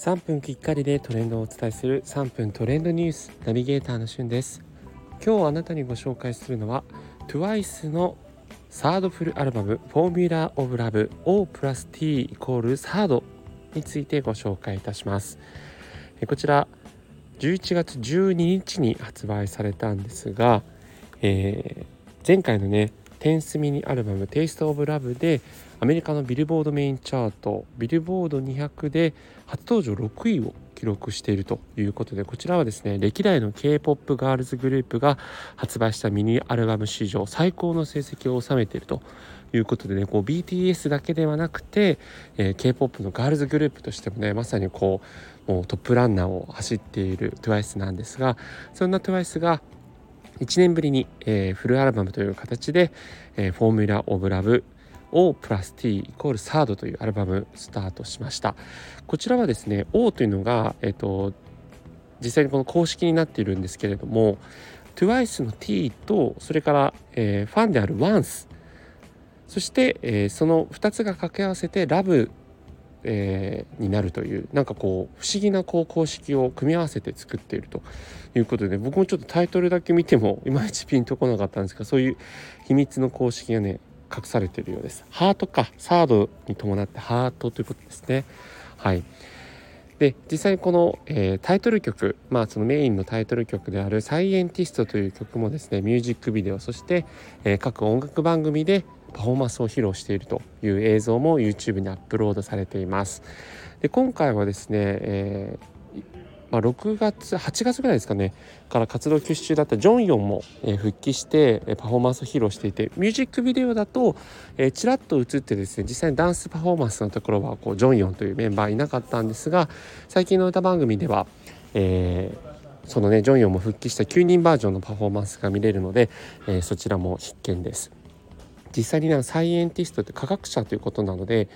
3分きっかりでトレンドをお伝えする3分トレンドニュースナビゲーターのしゅんです。今日あなたにご紹介するのは TWICE のサードフルアルバム「フォーミュラ・オブ・ラブ O プラス T イコールサード」についてご紹介いたします。こちら11月12日に発売されたんですが、えー、前回のねテンスミニアルバム「テイスト・オブ・ラブ」でアメリカのビルボードメインチャートビルボード200で初登場6位を記録しているということでこちらはですね歴代の K-POP ガールズグループが発売したミニアルバム史上最高の成績を収めているということでねこう BTS だけではなくて、えー、K-POP のガールズグループとしてもねまさにこうもうトップランナーを走っている TWICE なんですがそんな TWICE が1年ぶりに、えー、フルアルバムという形で「えー、フォーミュラ・オブ・ラブ」O プラス T イコールサードというアルバムスタートしました。こちらはですね O というのが、え、ー、と実際にこの公式になっているんですけれども TWICE の T とそれから、えー、ファンである ONCE そして、えー、その2つが掛け合わせて Love えー、になるというなんかこう不思議なこう公式を組み合わせて作っているということで僕もちょっとタイトルだけ見てもいまいちピンとこなかったんですがそういう秘密の公式がね隠されているようです。ハートかサードに伴ってハートということですね。はい。で実際この、えー、タイトル曲まあそのメインのタイトル曲である「サイエンティスト」という曲もですねミュージックビデオそして、えー、各音楽番組でパフォーマンスを披露しているという映像も YouTube にアップロードされています。で今回はですね、えーまあ、6月8月ぐらいですかねから活動休止中だったジョンヨンも、え、復帰して、え、パフォーマンスを披露していてミュージックビデオだと、え、ちらっと映ってですね実際にダンスパフォーマンスのところはこうジョンヨンというメンバーいなかったんですが最近の歌番組では、えー、そのねジョンヨンも復帰した9人バージョンのパフォーマンスが見れるので、えー、そちらも必見です。実際にねサイエンティストって科学者ということなので、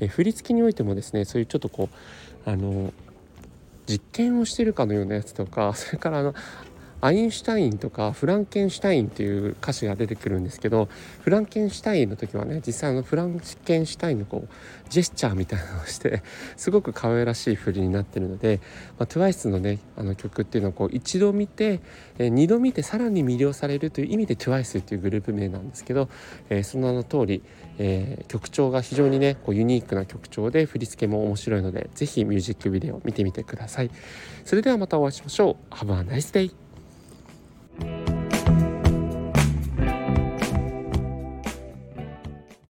えー、振り付けにおいてもですねそういうちょっとこうあの実験をしてるかのようなやつとかそれからあのアインシュタインとかフランケンシュタインっていう歌詞が出てくるんですけどフランケンシュタインの時はね実際のフランケンシュタインのこうジェスチャーみたいなのをしてすごく可愛らしい振りになってるので、まあ、TWICE のねあの曲っていうのはこう一度見て、えー、2度見てさらに魅了されるという意味で TWICE っていうグループ名なんですけど、えー、その名の通り、えー、曲調が非常にねこうユニークな曲調で振り付けも面白いので是非ミュージックビデオ見てみてください。それではまたお会いしましょう。Have a nice day!